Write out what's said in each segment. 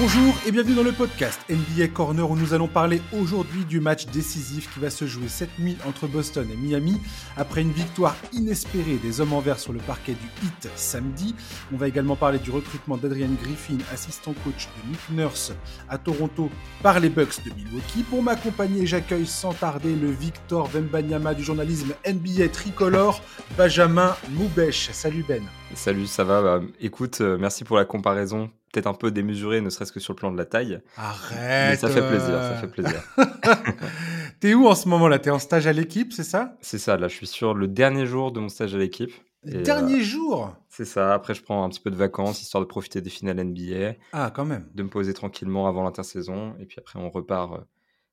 Bonjour et bienvenue dans le podcast NBA Corner où nous allons parler aujourd'hui du match décisif qui va se jouer cette nuit entre Boston et Miami. Après une victoire inespérée des hommes en vert sur le parquet du Heat samedi, on va également parler du recrutement d'Adrian Griffin, assistant coach de Nick Nurse à Toronto par les Bucks de Milwaukee. Pour m'accompagner, j'accueille sans tarder le Victor Vembanyama du journalisme NBA tricolore, Benjamin Moubesh. Salut Ben. Salut, ça va? Bah, Écoute, euh, merci pour la comparaison peut-être un peu démesuré, ne serait-ce que sur le plan de la taille. Arrête Mais ça fait plaisir, ça fait plaisir. T'es où en ce moment là? T'es en stage à l'équipe, c'est ça? C'est ça, là je suis sur le dernier jour de mon stage à l'équipe. Le dernier euh, jour? C'est ça, après je prends un petit peu de vacances, histoire de profiter des finales NBA. Ah, quand même. De me poser tranquillement avant l'intersaison, et puis après on repart euh,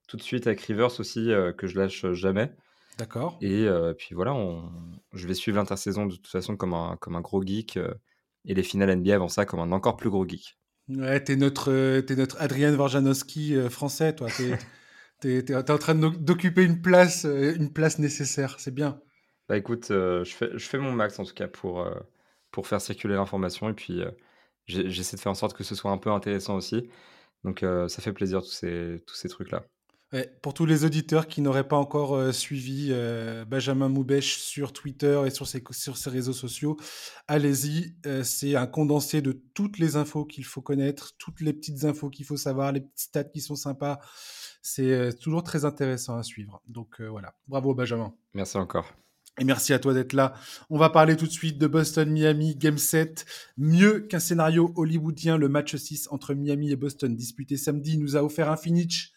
tout de suite avec Rivers aussi, euh, que je lâche jamais. D'accord. Et puis voilà, on... je vais suivre l'intersaison de toute façon comme un, comme un gros geek et les finales NBA avant ça comme un encore plus gros geek. Ouais, t'es notre, euh, es notre Adrien Warjanowski euh, français, toi. T'es es, en train d'occuper une place, euh, une place nécessaire. C'est bien. Bah écoute, je, fais, je fais mon max en tout cas pour, pour faire circuler l'information et puis j'essaie de faire en sorte que ce soit un peu intéressant aussi. Donc ça fait plaisir tous ces, tous ces trucs-là pour tous les auditeurs qui n'auraient pas encore euh, suivi euh, Benjamin Moubèche sur Twitter et sur ses, sur ses réseaux sociaux, allez-y. Euh, c'est un condensé de toutes les infos qu'il faut connaître, toutes les petites infos qu'il faut savoir, les petites stats qui sont sympas. C'est toujours très intéressant à suivre. Donc voilà, bravo Benjamin. Merci encore. Et merci à toi d'être là. On va parler tout de suite de Boston-Miami, Game 7. Mieux qu'un scénario hollywoodien, le match 6 entre Miami et Boston disputé samedi nous a offert un finish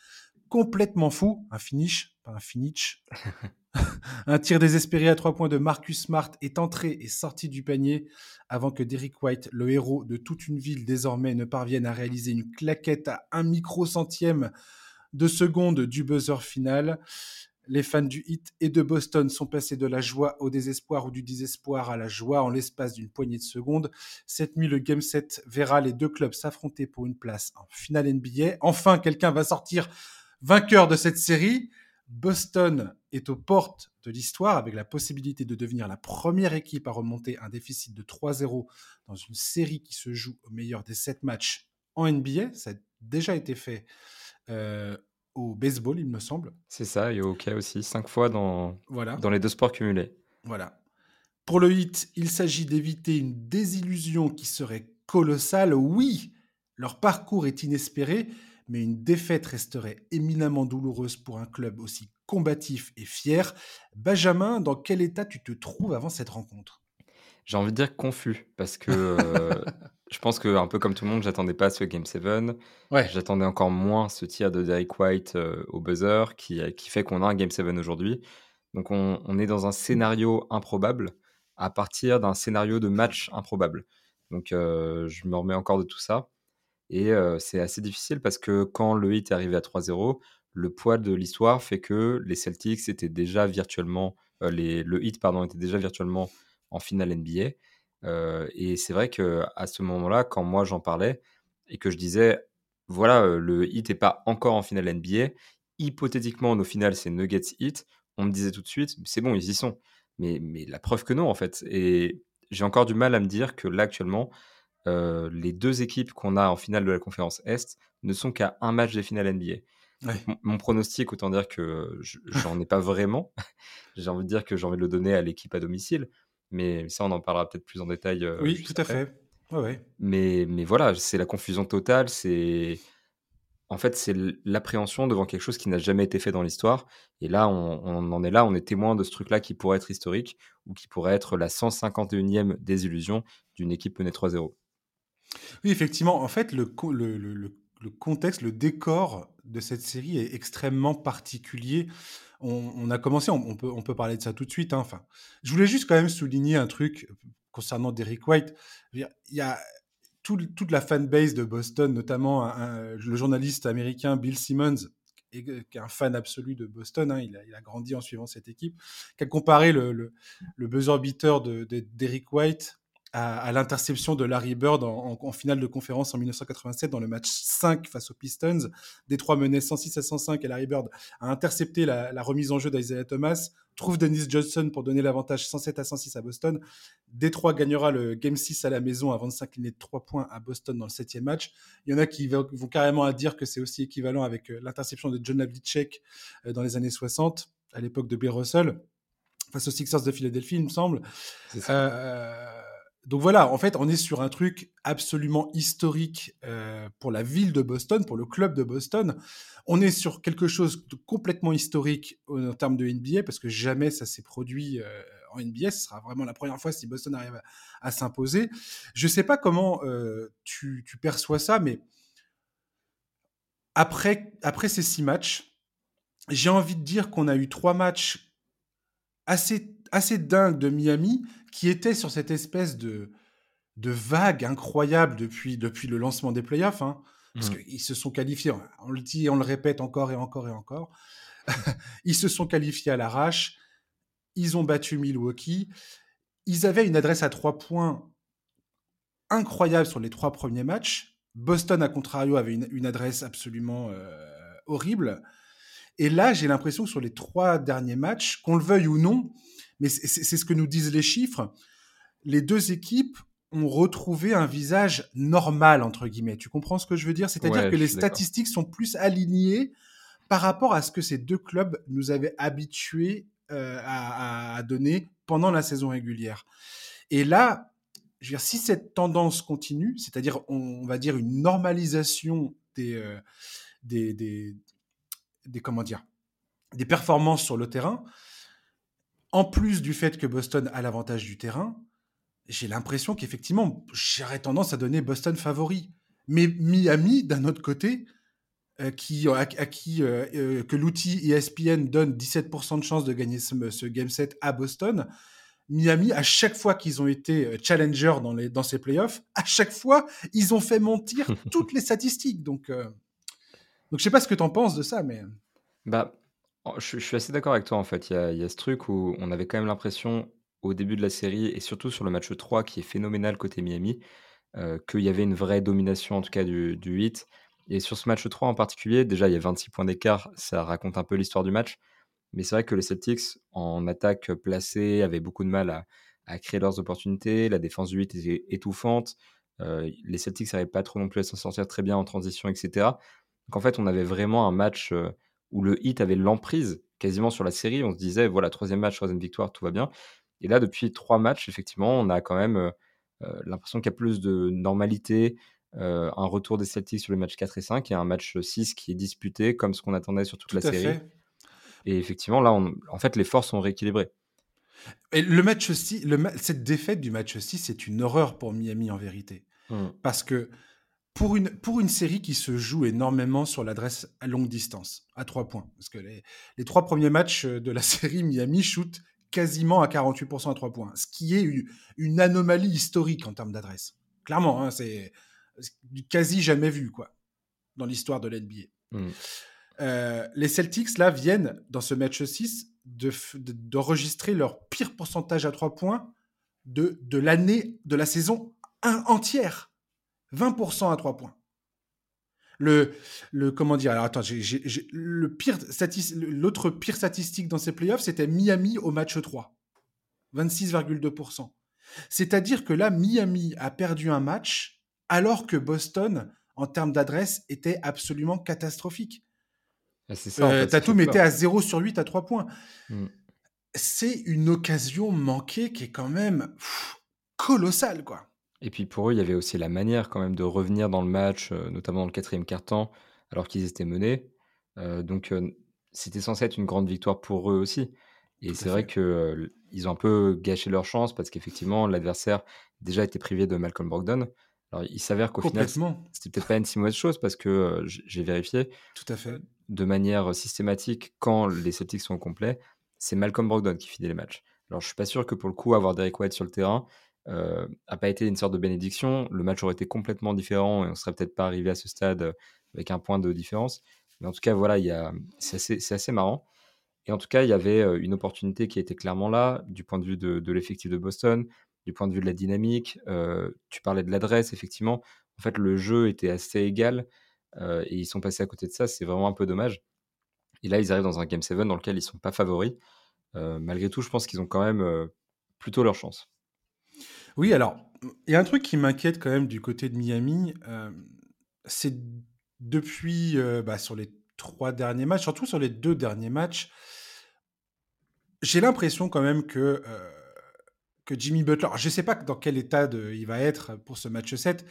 complètement fou, un finish, pas un finish. un tir désespéré à trois points de Marcus Smart est entré et sorti du panier avant que Derrick White, le héros de toute une ville désormais, ne parvienne à réaliser une claquette à un micro-centième de seconde du buzzer final. Les fans du Hit et de Boston sont passés de la joie au désespoir ou du désespoir à la joie en l'espace d'une poignée de secondes. Cette nuit, le Game 7 verra les deux clubs s'affronter pour une place en finale NBA. Enfin, quelqu'un va sortir Vainqueur de cette série, Boston est aux portes de l'histoire avec la possibilité de devenir la première équipe à remonter un déficit de 3-0 dans une série qui se joue au meilleur des sept matchs en NBA. Ça a déjà été fait euh, au baseball, il me semble. C'est ça, et au hockey aussi, cinq fois dans, voilà. dans les deux sports cumulés. Voilà. Pour le hit, il s'agit d'éviter une désillusion qui serait colossale. Oui, leur parcours est inespéré, mais une défaite resterait éminemment douloureuse pour un club aussi combatif et fier. Benjamin, dans quel état tu te trouves avant cette rencontre? J'ai envie de dire confus, parce que euh, je pense que, un peu comme tout le monde, j'attendais pas ce Game 7. Ouais. J'attendais encore moins ce tir de Derek White euh, au buzzer qui, qui fait qu'on a un Game 7 aujourd'hui. Donc on, on, est dans un scénario improbable à partir d'un scénario de match improbable. Donc euh, je me remets encore de tout ça. Et c'est assez difficile parce que quand le hit est arrivé à 3-0, le poids de l'histoire fait que les Celtics étaient déjà virtuellement, les, le hit pardon était déjà virtuellement en finale NBA. et c'est vrai que à ce moment-là, quand moi j'en parlais et que je disais, voilà, le hit n'est pas encore en finale NBA, hypothétiquement nos finales c'est Nuggets hit, on me disait tout de suite, c'est bon, ils y sont. Mais, mais la preuve que non en fait. Et j'ai encore du mal à me dire que là actuellement, euh, les deux équipes qu'on a en finale de la conférence Est ne sont qu'à un match des finales NBA. Mon, pronostic, autant dire que j'en ai pas vraiment. j'ai envie de dire que j'ai envie de le donner à l'équipe à domicile, mais ça, on en parlera peut-être plus en détail. Euh, oui, tout à fait. Mais, mais voilà, c'est la confusion totale. C'est en fait, c'est l'appréhension devant quelque chose qui n'a jamais été fait dans l'histoire. Et là, on, on, en est là, on est témoin de ce truc-là qui pourrait être historique ou qui pourrait être la 151e désillusion d'une équipe menée 3-0. Oui, effectivement. En fait, le, contexte, le décor de cette série est extrêmement particulier. On, a commencé, on, peut, parler de ça tout de suite. Hein. Enfin, je voulais juste quand même souligner un truc concernant Derrick White. Il y a tout, toute la fanbase de Boston, notamment le journaliste américain Bill Simmons, qui est un fan absolu de Boston, hein, il, a, grandi en suivant cette équipe, qui a comparé le, le, le buzzer beater de, de, White à, l'interception de Larry Bird en, finale de conférence en 1987 dans le match 5 face aux Pistons. Détroit menait 106 à 105 et Larry Bird a intercepté la, remise en jeu d'Isaiah Thomas, trouve Dennis Johnson pour donner l'avantage 107 à 106 à Boston. Détroit gagnera le Game 6 à la maison avant de s'incliner de 3 points à Boston dans le septième match. Il y en a qui vont, carrément à dire que c'est aussi équivalent avec euh, l'interception de John Havlicek euh, dans les années 60, à l'époque de Bill Russell, face aux Sixers de Philadelphie, il me semble. Euh, donc voilà, en fait, on est sur un truc absolument historique euh, pour la ville de Boston, pour le club de Boston. On est sur quelque chose de complètement historique en termes de NBA, parce que jamais ça s'est produit euh, en NBA. Ce sera vraiment la première fois si Boston arrive à, s'imposer. Je ne sais pas comment euh, tu, perçois ça, mais après, après ces six matchs, j'ai envie de dire qu'on a eu trois matchs assez, assez dingues de Miami qui était sur cette espèce de, de vague incroyable depuis, depuis le lancement des playoffs, hein, parce mmh. qu'ils se sont qualifiés, on le dit, on le répète encore et encore et encore, ils se sont qualifiés à l'arrache, ils ont battu Milwaukee, ils avaient une adresse à trois points incroyable sur les trois premiers matchs. Boston, à contrario, avait une, adresse absolument euh, horrible. Et là, j'ai l'impression que sur les trois derniers matchs, qu'on le veuille ou non, mais c'est ce que nous disent les chiffres. Les deux équipes ont retrouvé un visage normal, entre guillemets. Tu comprends ce que je veux dire? C'est-à-dire que les statistiques sont plus alignées par rapport à ce que ces deux clubs nous avaient habitués euh, à, donner pendant la saison régulière. Et là, je veux dire, si cette tendance continue, c'est-à-dire, on, va dire, une normalisation des, euh, des, des, des, comment dire, des performances sur le terrain, en plus du fait que Boston a l'avantage du terrain, j'ai l'impression qu'effectivement, j'aurais tendance à donner Boston favori. Mais Miami, d'un autre côté, euh, qui, à, qui euh, euh, que l'outil ESPN donne 17% de chance de gagner ce, game set à Boston, Miami, à chaque fois qu'ils ont été challenger dans, les, dans ces playoffs, à chaque fois, ils ont fait mentir toutes les statistiques. Donc, donc je sais pas ce que tu en penses de ça, mais... Bah, je suis assez d'accord avec toi, en fait. Il y a ce truc où on avait quand même l'impression, au début de la série et surtout sur le match 3 qui est phénoménal côté Miami, euh, qu'il y avait une vraie domination, en tout cas du du et sur ce match 3 en particulier, déjà, il y a 26 points d'écart, ça raconte un peu l'histoire du match. Mais c'est vrai que les Celtics, en attaque placée, avaient beaucoup de mal à créer leurs opportunités. La défense du 8 était étouffante. Euh, les Celtics n'arrivaient pas trop non plus à s'en sortir très bien en transition etc. Donc en fait, on avait vraiment un match, où le hit avait l'emprise quasiment sur la série. On se disait, voilà, troisième match, troisième victoire, tout va bien. Et là, depuis trois matchs, effectivement, on a quand même euh, l'impression qu'il y a plus de normalité, euh, un retour des Celtics sur les matchs 4 et 5 et un match 6 qui est disputé comme ce qu'on attendait sur toute la série. Et effectivement, là, en fait, les forces sont rééquilibrées. Et le match 6, le cette défaite du match 6, c'est une horreur pour Miami en vérité. Mmh. Parce que pour une, pour une série qui se joue énormément sur l'adresse à longue distance, à trois points. Parce que les, les trois premiers matchs de la série, Miami shoot quasiment à 48% à trois points, ce qui est une, anomalie historique en termes d'adresse. Clairement, hein, c'est quasi jamais vu quoi, dans l'histoire de l'NBA. Mmh. Euh, les Celtics, là, viennent, dans ce match 6, d'enregistrer de, leur pire pourcentage à trois points de, de l'année, de la saison entière. 20% à 3 points. Le, le comment dire alors attends le pire l'autre pire statistique dans ces playoffs c'était Miami au match 3 26,2% c'est-à-dire que là Miami a perdu un match alors que Boston en termes d'adresse était absolument catastrophique. Ah, c'est ça euh, Tatum était à 0 sur 8 à 3 points. Hmm. c'est une occasion manquée qui est quand même colossale quoi et puis pour eux, il y avait aussi la manière quand même de revenir dans le match, euh, notamment dans le quatrième quart-temps, alors qu'ils étaient menés. Euh, donc euh, c'était censé être une grande victoire pour eux aussi. Et c'est vrai qu'ils ont un peu gâché leur chance parce qu'effectivement, l'adversaire déjà était privé de Malcolm Brogdon. Alors il s'avère qu'au final, c'était peut-être pas une si mauvaise chose parce que j'ai vérifié. Tout à fait. De manière systématique, quand les Celtics sont complets, c'est Malcolm Brogdon qui finit les matchs. Alors je suis pas sûr que pour le coup, avoir Derek White sur le terrain, euh, a pas été une sorte de bénédiction. Le match aurait été complètement différent et on serait peut-être pas arrivé à ce stade euh, avec un point de différence. Mais en tout cas, voilà, c'est assez, assez, marrant. Et en tout cas, il y avait euh, une opportunité qui était clairement là, du point de vue de, l'effectif de Boston. du point de vue de la dynamique. tu parlais de l'adresse, effectivement. En fait, le jeu était assez égal et ils sont passés à côté de ça. C'est vraiment un peu dommage. Et là, ils arrivent dans un Game 7 dans lequel ils ne sont pas favoris. malgré tout, je pense qu'ils ont quand même plutôt leur chance. Oui, alors, il y a un truc qui m'inquiète quand même du côté de Miami. c'est depuis, bah, sur les trois derniers matchs, surtout sur les deux derniers matchs, j'ai l'impression quand même que, que Jimmy Butler, je ne sais pas dans quel état il va être pour ce match 7,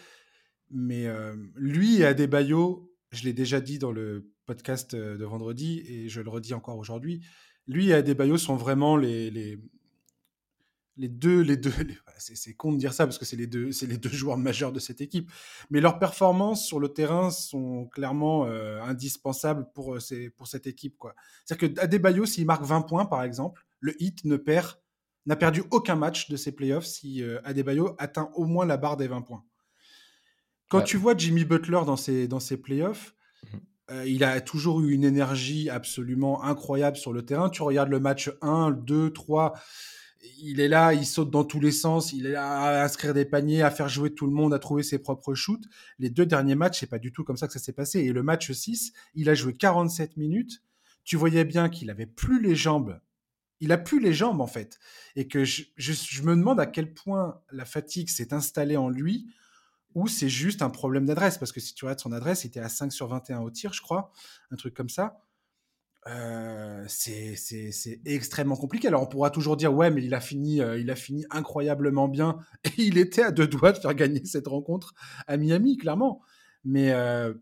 mais lui et Adebayo, je l'ai déjà dit dans le podcast de vendredi et je le redis encore aujourd'hui, lui et Adebayo sont vraiment les, les deux, les deux, c'est con de dire ça parce que c'est les deux, c'est les deux joueurs majeurs de cette équipe. Mais leurs performances sur le terrain sont clairement euh, indispensables pour euh, pour cette équipe, quoi. C'est-à-dire que Adebayo, s'il marque 20 points, par exemple, le Heat ne perd, n'a perdu aucun match de ses playoffs si euh, Adebayo atteint au moins la barre des 20 points. Quand tu vois Jimmy Butler dans ses, dans ses playoffs, mmh. il a toujours eu une énergie absolument incroyable sur le terrain. Tu regardes le match 1, 2, 3 il est là, il saute dans tous les sens, il est là à inscrire des paniers, à faire jouer tout le monde, à trouver ses propres shoots. Les deux derniers matchs, c'est pas du tout comme ça que ça s'est passé. Et le match 6, il a joué 47 minutes. Tu voyais bien qu'il avait plus les jambes. Il a plus les jambes, en fait. Et que je, me demande à quel point la fatigue s'est installée en lui ou c'est juste un problème d'adresse. Parce que si tu regardes son adresse, il était à 5 sur 21 au tir, je crois. Un truc comme ça. Euh, c'est extrêmement compliqué. Alors on pourra toujours dire ouais, mais il a fini, euh, incroyablement bien et il était à deux doigts de faire gagner cette rencontre à Miami, clairement. Mais euh,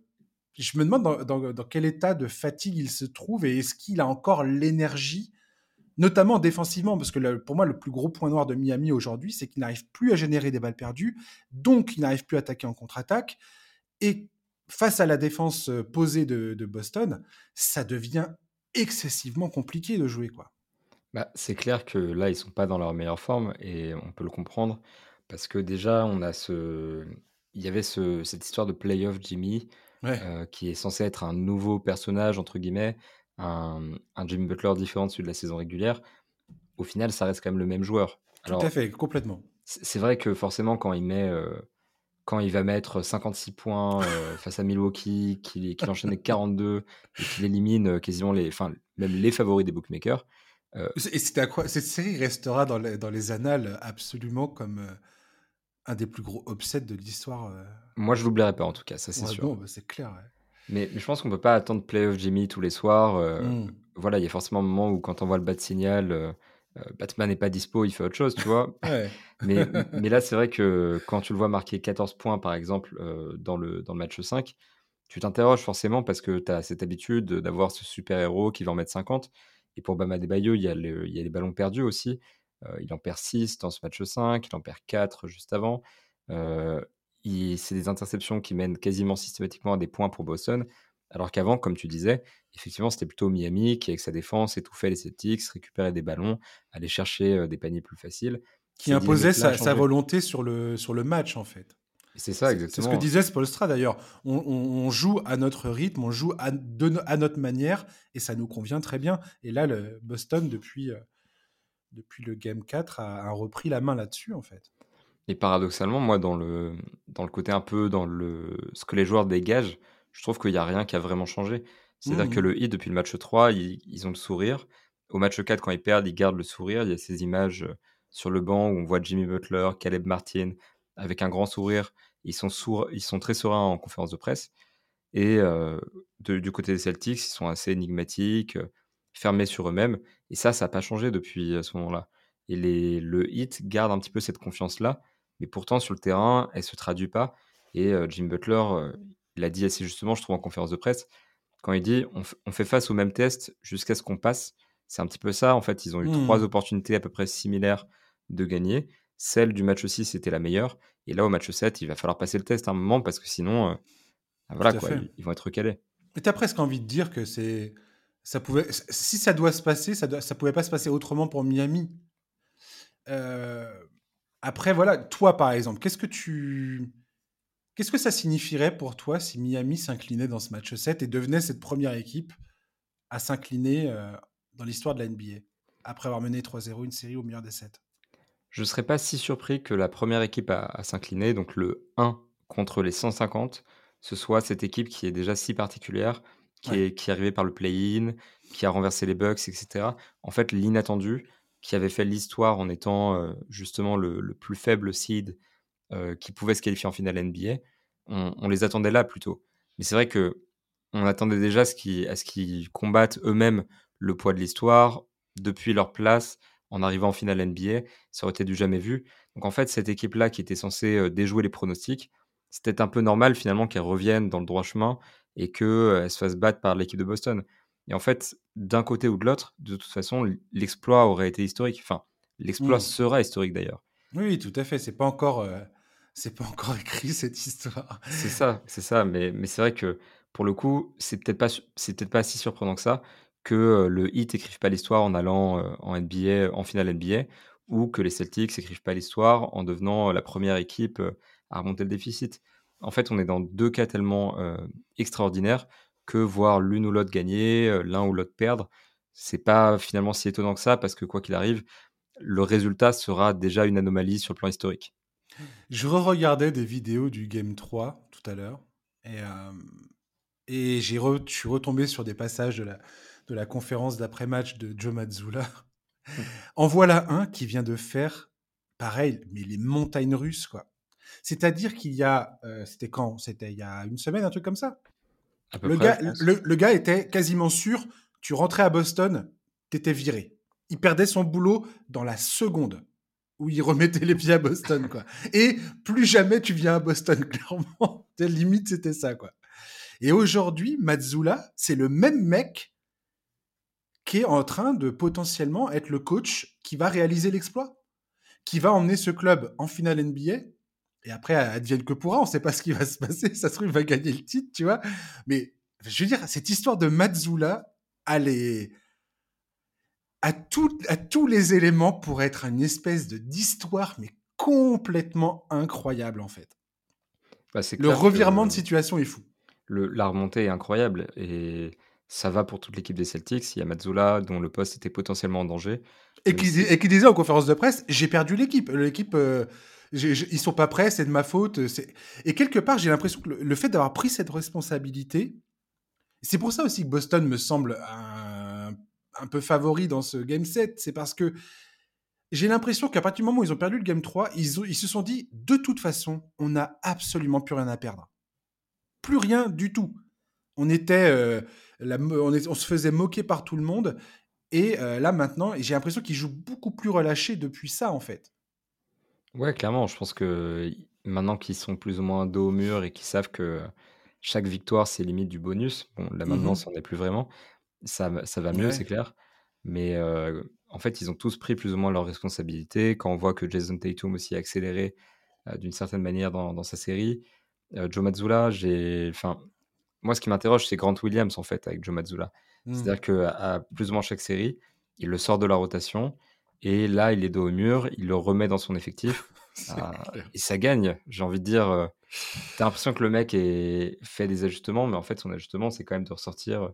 je me demande dans, quel état de fatigue il se trouve et est-ce qu'il a encore l'énergie, notamment défensivement, parce que pour moi le plus gros point noir de Miami aujourd'hui, c'est qu'il n'arrive plus à générer des balles perdues, donc il n'arrive plus à attaquer en contre-attaque et face à la défense posée de Boston, ça devient excessivement compliqué de jouer, quoi. Bah, c'est clair que là, ils sont pas dans leur meilleure forme et on peut le comprendre parce que déjà, on a ce il y avait ce cette histoire de playoff Jimmy, euh, qui est censé être un «nouveau personnage» entre guillemets, un un Jimmy Butler différent de celui de la saison régulière. Au final, ça reste quand même le même joueur. Tout à fait, complètement. c'est vrai que forcément quand il met, euh, quand il va mettre 56 points euh, face à Milwaukee, qu'il qu enchaîne 42 et qu'il élimine euh, quasiment les, enfin, même les favoris des bookmakers. Euh, et c'était à quoi Cette série restera dans les, dans les annales absolument comme un des plus gros upsets de l'histoire. Moi, je l'oublierai pas en tout cas, ça c'est sûr. Bah, c'est clair. Mais, je pense qu'on peut pas attendre Playoff Jimmy tous les soirs. Mmh. Voilà, il y a forcément un moment où quand on voit le bas de signal Batman n'est pas dispo, il fait autre chose, tu vois. mais, mais là, c'est vrai que quand tu le vois marquer 14 points, par exemple, euh, dans, le, dans le match 5, tu t'interroges forcément parce que tu as cette habitude d'avoir ce super-héros qui va en mettre 50. Et pour Bama Debayo, il y, a il y a les ballons perdus aussi. Euh, il en perd 6 dans ce match 5, il en perd 4 juste avant. c'est des interceptions qui mènent quasiment systématiquement à des points pour Boston. Alors qu'avant, comme tu disais, effectivement, c'était plutôt Miami qui, avec sa défense, étouffait les Celtics, récupérait des ballons, allait chercher des paniers plus faciles. Qui imposait sa, volonté sur le, sur le match, en fait. C'est ça, exactement. C'est ce que disait Spolstra d'ailleurs. On, joue à notre rythme, on joue à, à, notre manière, et ça nous convient très bien. Et là, le Boston, depuis, depuis le Game 4, a, repris la main là-dessus, en fait. Et paradoxalement, moi, dans le, dans le côté un peu, dans le, ce que les joueurs dégagent, je trouve qu'il n'y a rien qui a vraiment changé. C'est-à-dire que mmh. le Heat, depuis le match 3, ils, ont le sourire. Au match 4, quand ils perdent, ils gardent le sourire. Il y a ces images euh, sur le banc où on voit Jimmy Butler, Caleb Martin, avec un grand sourire. Ils sont, ils sont très sereins en conférence de presse. Et euh, du côté des Celtics, ils sont assez énigmatiques, euh, fermés sur eux-mêmes. Et ça, ça n'a pas changé depuis ce moment-là. Et les, le Heat garde un petit peu cette confiance-là. Mais pourtant, sur le terrain, elle ne se traduit pas. Et Jim Butler, il a dit assez justement, je trouve, en conférence de presse, quand il dit on, fait face au même test jusqu'à ce qu'on passe. C'est un petit peu ça. En fait, ils ont eu trois mmh. opportunités à peu près similaires de gagner. Celle du match 6 c'était la meilleure. Et là, au match 7, il va falloir passer le test à un moment parce que sinon, euh, bah voilà, quoi, ils, vont être recalés. Mais tu as presque envie de dire que c'est. Ça pouvait, si ça doit se passer, ça ne ça pouvait pas se passer autrement pour Miami. Euh, après, voilà, toi par exemple, qu'est-ce que tu Qu'est-ce que ça signifierait pour toi si Miami s'inclinait dans ce match 7 et devenait cette première équipe à s'incliner euh, dans l'histoire de la NBA après avoir mené 3-0 une série au meilleur des 7 Je ne serais pas si surpris que la première équipe à, s'incliner, donc le 1 contre les 150, ce soit cette équipe qui est déjà si particulière, qui, est, qui est arrivée par le play-in, qui a renversé les Bucks, etc. En fait, l'inattendu, qui avait fait l'histoire en étant euh, justement le, plus faible seed euh, qui pouvait se qualifier en finale NBA, on, les attendait là plutôt. Mais c'est vrai que on attendait déjà à ce qu'ils combattent eux-mêmes le poids de l'histoire depuis leur place en arrivant en finale NBA. Ça aurait été du jamais vu. Donc en fait, cette équipe-là qui était censée euh, déjouer les pronostics, c'était un peu normal finalement qu'elle revienne dans le droit chemin et qu'elle euh, se fasse battre par l'équipe de Boston. Et en fait, d'un côté ou de l'autre, de toute façon, l'exploit aurait été historique. Enfin, l'exploit mmh. sera historique d'ailleurs. Oui, tout à fait. C'est pas encore, euh, c'est pas encore écrit cette histoire. C'est ça, c'est ça. Mais, c'est vrai que pour le coup, c'est peut-être pas, c'est peut-être pas si surprenant que ça que le Heat n'écrive pas l'histoire en allant en NBA, en finale NBA, ou que les Celtics n'écrivent pas l'histoire en devenant la première équipe à remonter le déficit. En fait, on est dans deux cas tellement extraordinaires que voir l'une ou l'autre gagner, l'un ou l'autre perdre, c'est pas finalement si étonnant que ça, parce que quoi qu'il arrive, le résultat sera déjà une anomalie sur le plan historique. Je re-regardais des vidéos du Game 3 tout à l'heure, et, et j'ai je suis retombé sur des passages de la, de la conférence d'après-match de Joe Mazzulla. en voilà un qui vient de faire pareil, mais les montagnes russes, quoi. C'est-à-dire qu'il y a, euh, c'était quand? C'était il y a une semaine, un truc comme ça. Le, gars, le, gars était quasiment sûr, tu rentrais à Boston, t'étais viré. Il perdait son boulot dans la seconde où il remettait les pieds à Boston, quoi. Et plus jamais tu viens à Boston, clairement. Limite, c'était ça, quoi. Et aujourd'hui, Mazzula, c'est le même mec qui est en train de potentiellement être le coach qui va réaliser l'exploit, qui va emmener ce club en finale NBA. Et après, advienne que pourra, on ne sait pas ce qui va se passer. Ça se trouve, il va gagner le titre, tu vois. Mais je veux dire, cette histoire de Mazzula, elle à, tout, à tous les éléments pour être une espèce de d'histoire, mais complètement incroyable, en fait. Bah, le revirement de situation est fou. Le, la remontée est incroyable. Et ça va pour toute l'équipe des Celtics. Il y a Mazzula, dont le poste était potentiellement en danger. Et qui, disait en conférence de presse J'ai perdu l'équipe. L'équipe, euh, ils sont pas prêts, c'est de ma faute. Et quelque part, j'ai l'impression que le, fait d'avoir pris cette responsabilité, c'est pour ça aussi que Boston me semble un, un peu favori dans ce game 7. C'est parce que j'ai l'impression qu'à partir du moment où ils ont perdu le game 3, ils, ils se sont dit de toute façon, on n'a absolument plus rien à perdre. Plus rien du tout. On était. Euh, on, se faisait moquer par tout le monde. Et euh, là, maintenant, j'ai l'impression qu'ils jouent beaucoup plus relâchés depuis ça, en fait. Ouais, clairement. Je pense que maintenant qu'ils sont plus ou moins dos au mur et qu'ils savent que chaque victoire, c'est limite du bonus. Bon, là, maintenant, mmh ça n'en est plus vraiment. Ça, ça va mieux, c'est clair. Mais euh, en fait, ils ont tous pris plus ou moins leurs responsabilités. Quand on voit que Jason Tatum aussi a accéléré euh, d'une certaine manière dans, dans sa série, Joe Mazzulla, j'ai, enfin, moi, ce qui m'interroge, c'est Grant Williams, en fait, avec Joe Mazzulla. Mmh. C'est-à-dire qu'à plus ou moins chaque série, il le sort de la rotation. Et là, il est dos au mur, il le remet dans son effectif. Ah, et ça gagne. J'ai envie de dire, t'as l'impression que le mec est fait des ajustements, mais en fait, son ajustement, c'est quand même de ressortir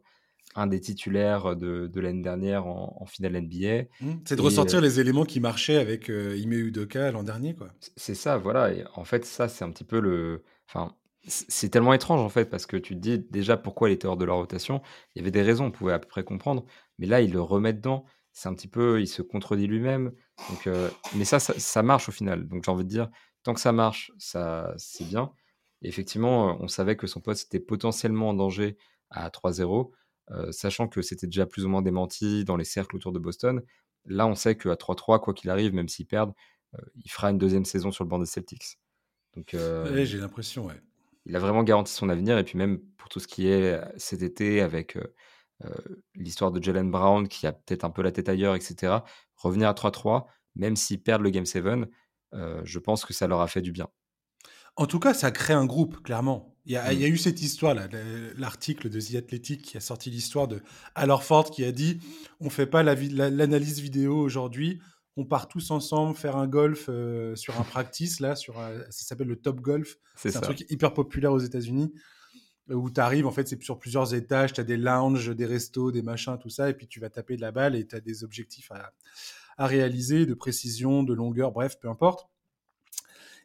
un des titulaires de, de l'année dernière en, finale NBA. Mmh. C'est de ressortir euh, les éléments qui marchaient avec euh, Ime Udoka l'an dernier, quoi. C'est ça, voilà. Et en fait, ça, c'est un petit peu le. Enfin, c'est tellement étrange en fait parce que tu te dis déjà pourquoi il était hors de la rotation. Il y avait des raisons, on pouvait à peu près comprendre, mais là il le remet dedans. C'est un petit peu, il se contredit lui-même. Donc, euh, mais ça, ça, marche au final. Donc j'ai envie de dire, tant que ça marche, ça c'est bien. effectivement, on savait que son poste était potentiellement en danger à 3-0, euh, sachant que c'était déjà plus ou moins démenti dans les cercles autour de Boston. Là, on sait qu'à 3-3, quoi qu'il arrive, même s'il perd, euh, il fera une deuxième saison sur le banc des Celtics. Donc, j'ai l'impression, ouais il a vraiment garanti son avenir. Et puis même pour tout ce qui est cet été avec l'histoire de Jalen Brown qui a peut-être un peu la tête ailleurs, etc. Revenir à 3-3, même s'ils perdent le Game 7, je pense que ça leur a fait du bien. En tout cas, ça crée un groupe, clairement. Il y a, mmh. eu cette histoire-là, l'article de The Athletic qui a sorti l'histoire de Al Ford qui a dit on ne fait pas l'analyse vidéo aujourd'hui, on part tous ensemble faire un golf euh, sur un practice, là, sur, ça s'appelle le Top Golf. C'est un truc hyper populaire aux États-Unis où tu arrives, en fait, c'est sur plusieurs étages, tu as des lounges, des restos, des machins, tout ça, et puis tu vas taper de la balle et tu as des objectifs à, à réaliser, de précision, de longueur, bref, peu importe.